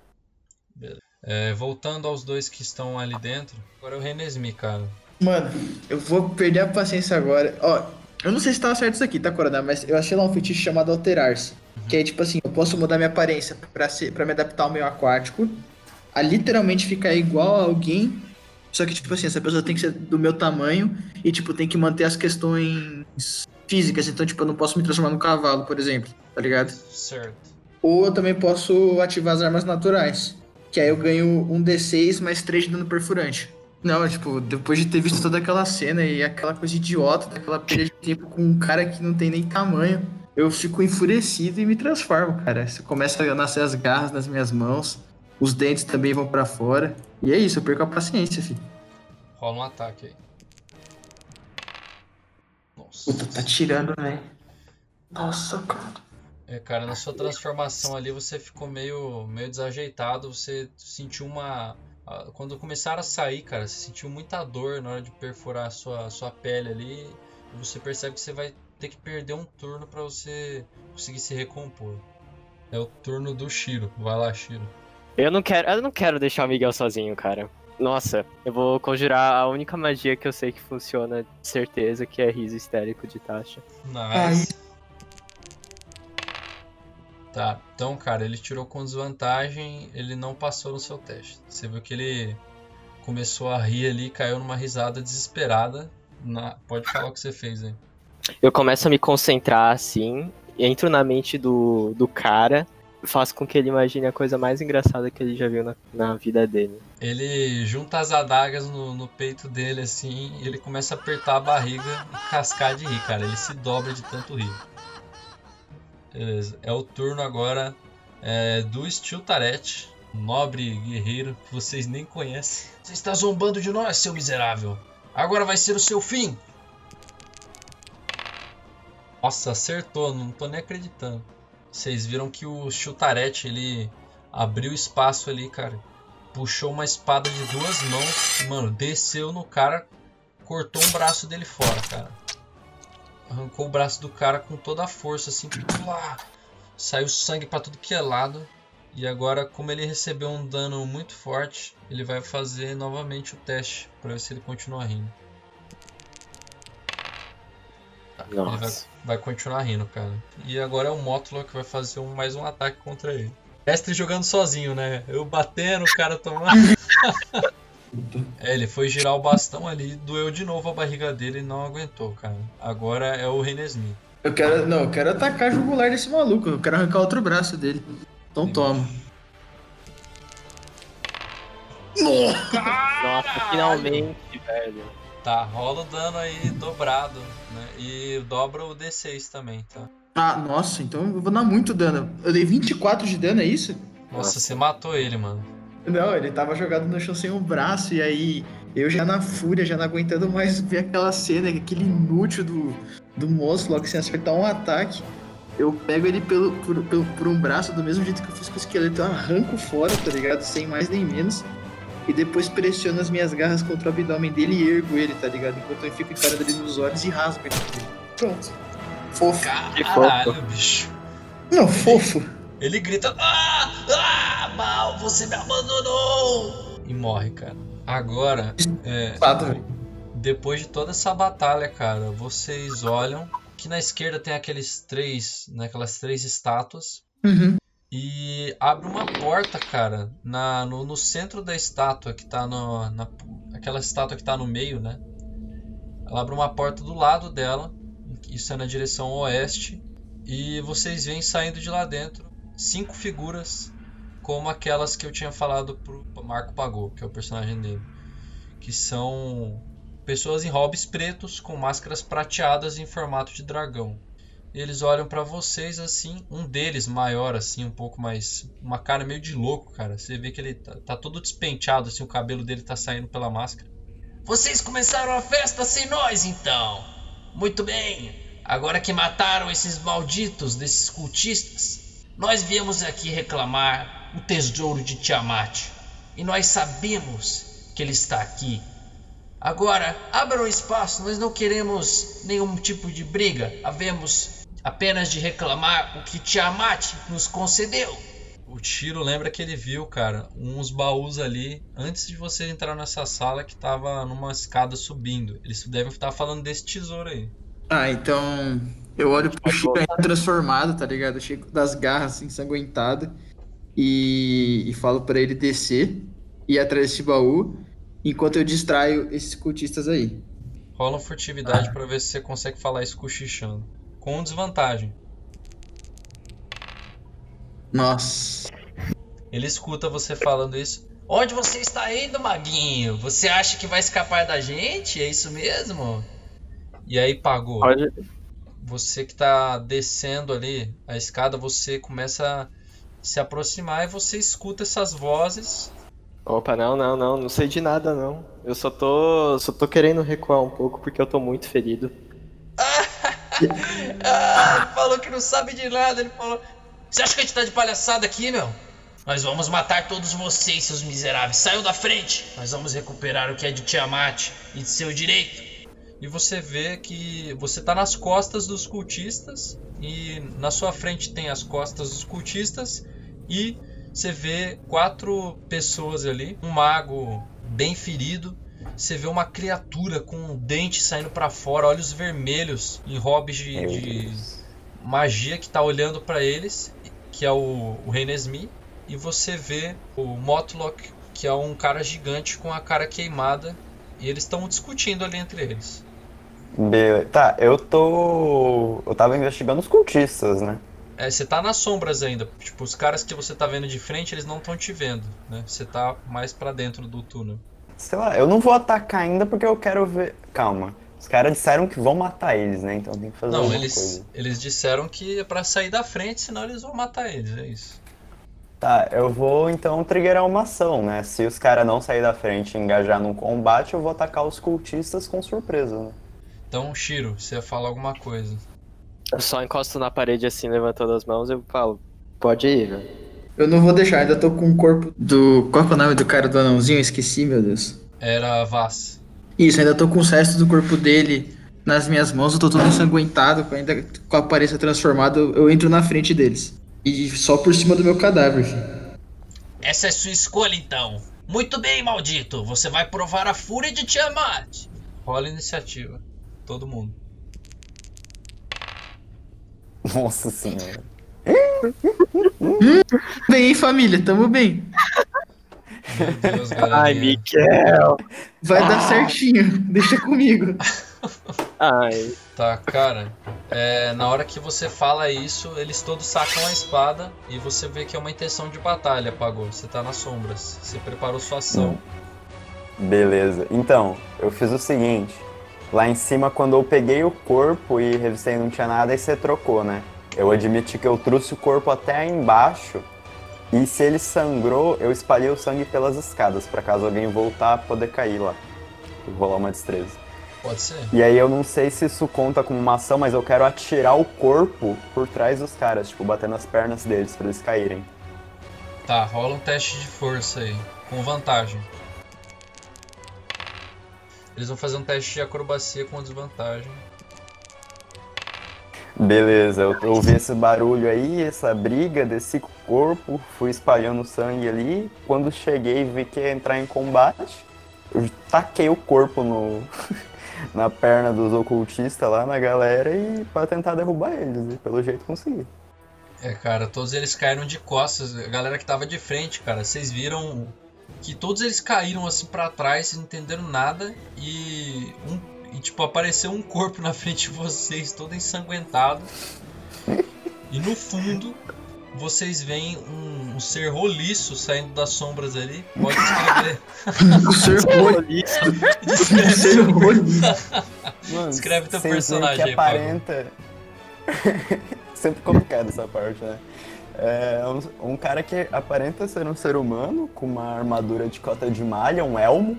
É, voltando aos dois que estão ali dentro, agora é o Renesmi, cara. Mano, eu vou perder a paciência agora. Ó, eu não sei se tava certo isso aqui, tá, Corona? Mas eu achei lá um feitiço chamado Alterar-se. Que é tipo assim, eu posso mudar minha aparência pra, ser, pra me adaptar ao meio aquático. A literalmente ficar igual a alguém. Só que, tipo assim, essa pessoa tem que ser do meu tamanho. E, tipo, tem que manter as questões físicas. Então, tipo, eu não posso me transformar num cavalo, por exemplo. Tá ligado? Certo. Ou eu também posso ativar as armas naturais. que aí eu ganho um D6 mais 3 de dano perfurante. Não, tipo, depois de ter visto toda aquela cena e aquela coisa idiota, daquela perda de tempo com um cara que não tem nem tamanho, eu fico enfurecido e me transformo, cara. Você começa a nascer as garras nas minhas mãos, os dentes também vão pra fora. E é isso, eu perco a paciência, filho. Rola um ataque aí. Nossa. Puta, tá tirando, velho. Nossa, cara. É, cara, na sua transformação ali você ficou meio, meio desajeitado, você sentiu uma. Quando começaram a sair, cara, você sentiu muita dor na hora de perfurar a sua, sua pele ali. E você percebe que você vai ter que perder um turno pra você conseguir se recompor. É o turno do Shiro. Vai lá, Shiro. Eu não quero, eu não quero deixar o Miguel sozinho, cara. Nossa, eu vou conjurar a única magia que eu sei que funciona de certeza, que é riso histérico de Tasha. Nice. Tá, então, cara, ele tirou com desvantagem, ele não passou no seu teste. Você viu que ele começou a rir ali, caiu numa risada desesperada. Na- Pode falar o que você fez aí. Eu começo a me concentrar assim, entro na mente do, do cara, faço com que ele imagine a coisa mais engraçada que ele já viu na, na vida dele. Ele junta as adagas no, no peito dele assim, e ele começa a apertar a barriga e cascar de rir, cara. Ele se dobra de tanto rir. Beleza, é o turno agora é, do Steel Taret, um nobre guerreiro que vocês nem conhecem. Você está zombando de nós, seu miserável! Agora vai ser o seu fim! Nossa, acertou, não tô nem acreditando. Vocês viram que o Chutaret, ele abriu espaço ali, cara. Puxou uma espada de duas mãos, mano, desceu no cara, cortou um braço dele fora, cara. Arrancou o braço do cara com toda a força, assim, plá! saiu sangue pra tudo que é lado. E agora, como ele recebeu um dano muito forte, ele vai fazer novamente o teste pra ver se ele continua rindo. Ele vai, Nossa. vai continuar rindo, cara. E agora é o Mótula que vai fazer um- mais um ataque contra ele. Mestre jogando sozinho, né? Eu batendo, o cara tomando. é, ele foi girar o bastão ali, doeu de novo a barriga dele e não aguentou, cara. Agora é o Renesmi. Eu quero. Não, eu quero atacar a jugular desse maluco. Eu quero arrancar outro braço dele. Então toma. Nossa, finalmente, velho. Tá, rola o dano aí dobrado, né? E dobra o D6 também, tá? Ah, nossa, então eu vou dar muito dano. Eu dei 24 de dano, é isso? Nossa, você matou ele, mano. Não, ele tava jogado no chão sem um braço, e aí eu já na fúria, já não aguentando mais ver aquela cena, aquele inútil do, do monstro logo sem acertar um ataque. Eu pego ele pelo, por, pelo- por um braço, do mesmo jeito que eu fiz com o esqueleto, eu arranco fora, tá ligado? Sem mais nem menos. E depois pressiono as minhas garras contra o abdômen dele e ergo ele, tá ligado? Enquanto eu fico encarando ele nos olhos e rasgo ele. Pronto. Fofo. Caralho, fofo. bicho. Não, fofo. Ele grita: Ah! Ah! Mal, você me abandonou! E morre, cara. Agora, é, Fato, velho. depois de toda essa batalha, cara, vocês olham que na esquerda tem aqueles três, né, aquelas três estátuas. Uhum. E abre uma porta, cara, na, no, no centro da estátua que tá no, na, aquela estátua que tá no meio, né? Ela abre uma porta do lado dela, isso é na direção oeste, e vocês veem saindo de lá dentro cinco figuras como aquelas que eu tinha falado pro Marco Pagou, que é o personagem dele, que são pessoas em hobbies pretos com máscaras prateadas em formato de dragão. Eles olham pra vocês assim, um deles maior assim, um pouco mais, uma cara meio de louco, cara. Você vê que ele tá, tá todo despenteado assim, o cabelo dele tá saindo pela máscara. Vocês começaram a festa sem nós, então. Muito bem. Agora que mataram esses malditos desses cultistas, nós viemos aqui reclamar o tesouro de Tiamat. E nós sabemos que ele está aqui. Agora, abram espaço, nós não queremos nenhum tipo de briga. Havemos apenas de reclamar o que Tiamat nos concedeu. O Tiro lembra que ele viu, cara, uns baús ali antes de você entrar nessa sala que tava numa escada subindo. Eles devem estar falando desse tesouro aí. Ah, então eu olho pro Chico ainda transformado, tá ligado? Chico das garras ensanguentado e, e falo pra ele descer e ir atrás desse baú enquanto eu distraio esses cultistas aí. Rola uma furtividade pra ver se você consegue falar isso cochichando. Com desvantagem. Nossa. Ele escuta você falando isso. Onde você está indo, maguinho? Você acha que vai escapar da gente? É isso mesmo? E aí, pagou. Pode... Você que tá descendo ali a escada, você começa a se aproximar e você escuta essas vozes. Opa, não, não, não, não sei de nada não. Eu só tô, só tô querendo recuar um pouco porque eu tô muito ferido. Ah, ele falou que não sabe de nada, ele falou. Você acha que a gente tá de palhaçada aqui, meu? Nós vamos matar todos vocês, seus miseráveis. Saiam da frente! Nós vamos recuperar o que é de Tiamat e de seu direito. E você vê que você tá nas costas dos cultistas e na sua frente tem as costas dos cultistas e você vê quatro pessoas ali, um mago bem ferido, você vê uma criatura com um dente saindo para fora, olhos vermelhos em hobbies de, de magia que tá olhando para eles, que é o, o Rei Nesmi, e você vê o Motlock, que é um cara gigante com a cara queimada, e eles estão discutindo ali entre eles. Be- Tá, eu tô. Eu tava investigando os cultistas, né? É, você tá nas sombras ainda. Tipo, os caras que você tá vendo de frente, eles não estão te vendo, né? Você tá mais pra dentro do túnel. Sei lá, eu não vou atacar ainda porque eu quero ver. Calma. Os caras disseram que vão matar eles, né? Então tem que fazer Não, alguma eles, coisa. eles disseram que é pra sair da frente, senão eles vão matar eles, é isso. Tá, eu vou então triggerar uma ação, né? Se os caras não sair da frente e engajar num combate, eu vou atacar os cultistas com surpresa, né? Então, Shiro, você ia falar alguma coisa. Eu só encosto na parede assim, levantando as mãos, eu falo, pode ir, velho. Eu não vou deixar, ainda tô com o corpo do. Qual que é o nome do cara do anãozinho? Eu esqueci, meu Deus. Era Vaz. Isso, ainda tô com os restos do corpo dele nas minhas mãos, eu tô todo ensanguentado, ainda com a aparência transformada, eu entro na frente deles. E só por cima do meu cadáver. Essa é sua escolha, então. Muito bem, maldito. Você vai provar a fúria de Tiamat. Rola a iniciativa. Todo mundo. Nossa senhora. Bem, família, tamo bem. Meu Deus, Ai. Miguel! Vai dar certinho, deixa comigo. Ai, Tá, cara. é, na hora que você fala isso, eles todos sacam a espada e você vê que é uma intenção de batalha, Pagou. Você tá nas sombras. Você preparou sua ação. Beleza. Então, eu fiz o seguinte. Lá em cima, quando eu peguei o corpo e revistei não tinha nada, aí você trocou, né? Eu admiti que eu trouxe o corpo até embaixo e se ele sangrou, eu espalhei o sangue pelas escadas, pra caso alguém voltar poder cair lá. Vou rolar uma destreza. Pode ser? E aí eu não sei se isso conta como uma ação, mas eu quero atirar o corpo por trás dos caras, tipo, bater nas pernas deles pra eles caírem. Tá, rola um teste de força aí. Com vantagem. Eles vão fazer um teste de acrobacia com desvantagem. Beleza, eu ouvi esse barulho aí, essa briga, desci com o corpo, fui espalhando sangue ali. Quando cheguei vi que ia entrar em combate, eu taquei o corpo no, na perna dos ocultistas lá na galera e para tentar derrubar eles, e pelo jeito consegui. É, cara, todos eles caíram de costas. A galera que tava de frente, cara, vocês viram que todos eles caíram assim pra trás, não entenderam nada e um e tipo apareceu um corpo na frente de vocês, todo ensanguentado. E no fundo vocês veem um, um ser roliço saindo das sombras ali. Pode escrever. O ser roliço. O ser roliço. Mano, Escreve teu personagem que aí, aparenta. Sempre complicado essa parte, né? É um, um cara que aparenta ser um ser humano com uma armadura de cota de malha, um elmo.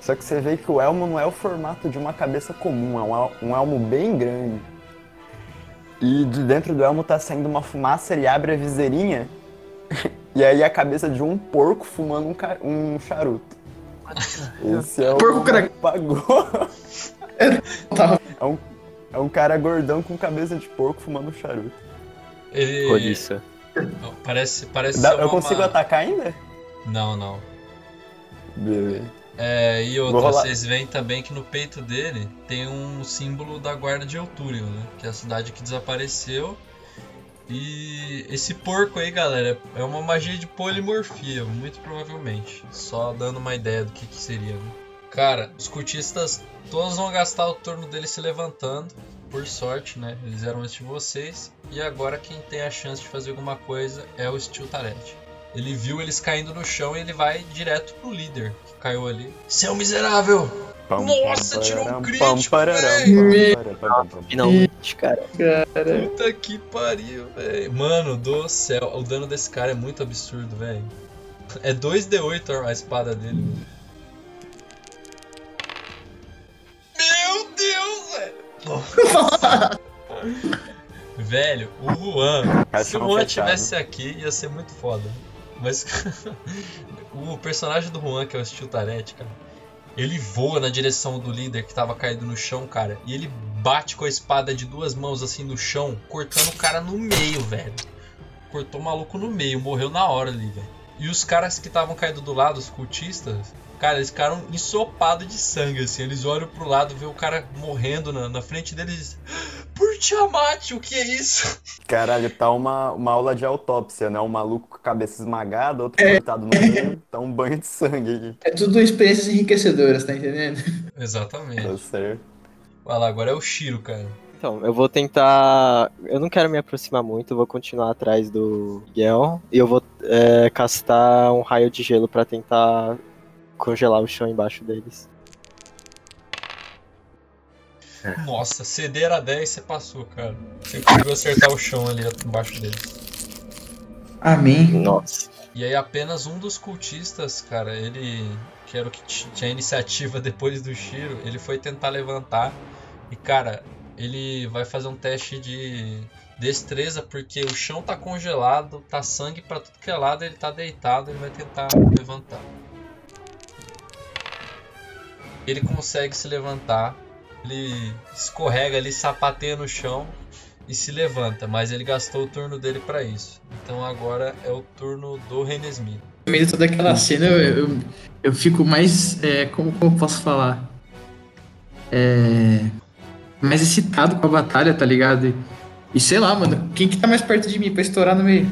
Só que você vê que o elmo não é o formato de uma cabeça comum, é um, el- um elmo bem grande. E de dentro do elmo tá saindo uma fumaça, ele abre a viseirinha e aí a cabeça de um porco fumando um, ca- um charuto. Esse é o Porco cara- pagou. É um, é um cara gordão com cabeça de porco fumando um charuto. Ele Roliça. parece parece Dá- ser eu uma- consigo atacar ainda? Não, não. Beleza. É, e outra, vocês veem também que no peito dele tem um símbolo da guarda de Eutúrio, né? Que é a cidade que desapareceu. E esse porco aí, galera, é uma magia de polimorfia, muito provavelmente. Só dando uma ideia do que, que seria, né? Cara, os cultistas todos vão gastar o turno deles se levantando. Por sorte, né? Eles eram antes de vocês. E agora quem tem a chance de fazer alguma coisa é o Steel Taret. Ele viu eles caindo no chão e ele vai direto pro líder que caiu ali. Seu miserável! Pam, Nossa, pam, tirou um crítico, pam. Finalmente, cara. Cara, Puta que pariu, velho. Mano do céu, o dano desse cara é muito absurdo, velho. É 2d8 a espada dele. velho. Meu Deus, velho. velho, o Juan. Se o Juan tivesse aqui, ia ser muito foda. Mas o personagem do Juan, que é o Steel Tarete, cara, ele voa na direção do líder que tava caído no chão, cara, e ele bate com a espada de duas mãos assim no chão, cortando o cara no meio, velho. Cortou o maluco no meio, morreu na hora ali, velho. E os caras que estavam caídos do lado, os cultistas, cara, eles ficaram ensopados de sangue, assim. Eles olham pro lado, vê o cara morrendo na, na frente deles. Tiamat, o que é isso? Caralho, tá uma, uma aula de autópsia, né? Um maluco com a cabeça esmagada, outro cortado no meio, tá um banho de sangue aqui. é tudo experiências enriquecedoras, tá entendendo? Exatamente. Tá certo. Vai lá, agora é o Shiro, cara. Então, eu vou tentar. Eu não quero me aproximar muito, eu vou continuar atrás do Miguel. E eu vou é, castar um raio de gelo pra tentar congelar o chão embaixo deles. Nossa, CD era 10, você passou, cara. Você conseguiu acertar o chão ali embaixo deles. Amém. Nossa. E aí apenas um dos cultistas, cara, ele que era o que ti- tinha iniciativa depois do Shiro, ele foi tentar levantar e cara, ele vai fazer um teste de destreza porque o chão tá congelado, tá sangue pra tudo que é lado, ele tá deitado, ele vai tentar levantar. Ele consegue se levantar, ele escorrega ali, sapateia no chão e se levanta, mas ele gastou o turno dele pra isso. Então agora é o turno do Renesmi. No meio de toda aquela cena, eu, eu, eu fico mais. é, como, como eu posso falar? É, mais excitado com a batalha, tá ligado? E, e sei lá, mano, quem que tá mais perto de mim pra estourar no meio?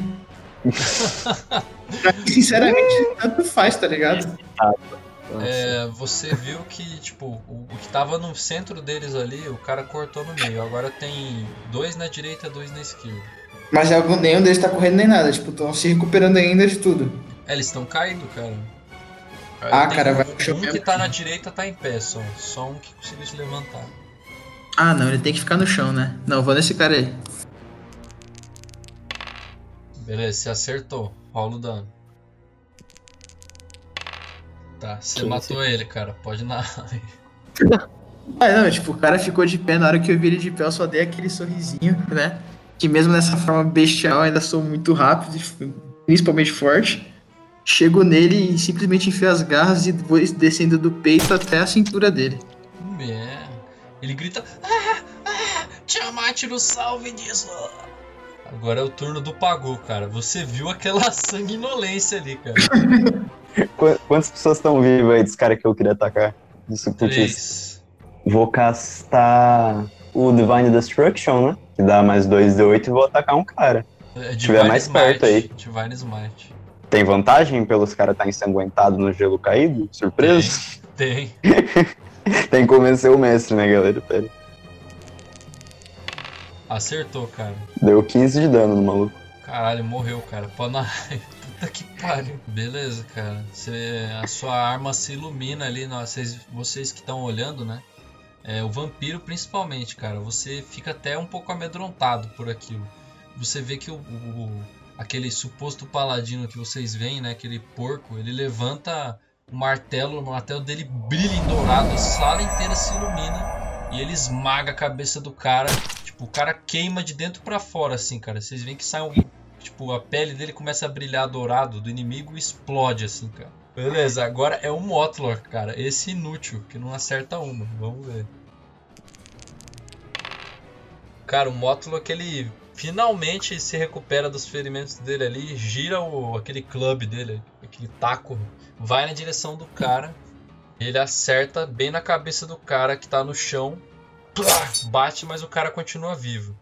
Pra mim, sinceramente, tanto faz, tá ligado? Nossa. É, você viu que, tipo, o, o que tava no centro deles ali, o cara cortou no meio. Agora tem dois na direita, dois na esquerda. Mas algum, nenhum deles tá correndo nem nada, tipo, estão se recuperando ainda de tudo. É, eles estão caindo, cara. Aí Ah, tem cara, um, vai pro chão um que tá na direita tá em pé só. Só um que conseguiu se levantar. Ah, não, ele tem que ficar no chão, né? Não, vou nesse cara aí. Beleza, você acertou. Rola o dano. Tá, você 15. matou ele, cara. Pode na. Ah, não, tipo, o cara ficou de pé, na hora que eu vi ele de pé, eu só dei aquele sorrisinho, né? Que mesmo nessa forma bestial, eu ainda sou muito rápido, e principalmente forte. Chego nele e simplesmente enfio as garras e vou descendo do peito até a cintura dele. É. Ele grita: Ah! Ah! Tiamat no salve disso! Agora é o turno do Pagu, cara. Você viu aquela sanguinolência ali, cara. Qu- Quantas pessoas estão vivas aí dos caras que eu queria atacar? Cultistas. Três. Vou castar o Divine Destruction, né? Que dá mais 2d8 e vou atacar um cara. É, tiver mais perto aí. Divine Smite. Tem vantagem pelos caras estar ensanguentados no gelo caído? Surpresa? Tem. Tem que convencer o mestre, né, galera? Pera. Acertou, cara. Deu 15 de dano no maluco. Caralho, morreu, cara. Panai. Puta que pariu. Beleza, cara. Você, a sua arma se ilumina ali. Vocês, vocês que estão olhando, né? É, o vampiro, principalmente, cara. Você fica até um pouco amedrontado por aquilo. Você vê que o, o- aquele suposto paladino que vocês veem, né? Aquele porco, ele levanta o martelo. O martelo dele brilha em dourado. A sala inteira se ilumina. E ele esmaga a cabeça do cara. Tipo, o cara queima de dentro pra fora, assim, cara. Vocês veem que sai um. Tipo, a pele dele começa a brilhar dourado do inimigo e explode, assim, cara. Beleza, agora é o Motlor, cara. Esse inútil, que não acerta uma. Vamos ver. Cara, o Motlor que ele finalmente se recupera dos ferimentos dele ali, gira o, aquele clube dele, aquele taco, vai na direção do cara. Ele acerta bem na cabeça do cara que tá no chão. Bate, mas o cara continua vivo.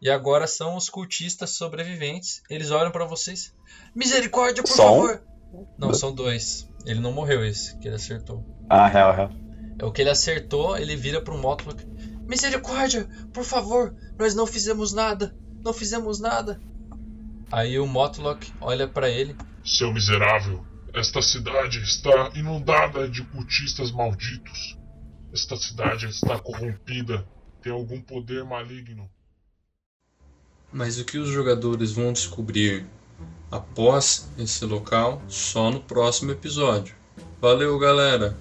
E agora são os cultistas sobreviventes. Eles olham pra vocês. Misericórdia, por Só um? favor! Não, são dois. Ele não morreu esse, que ele acertou. Ah, real, real. É o que ele acertou, ele vira pro Motlok. Misericórdia, por favor, nós não fizemos nada. Não fizemos nada. Aí o Motlok olha pra ele. Seu miserável, esta cidade está inundada de cultistas malditos. Esta cidade está corrompida, tem algum poder maligno. Mas o que os jogadores vão descobrir após esse local só no próximo episódio. Valeu, galera!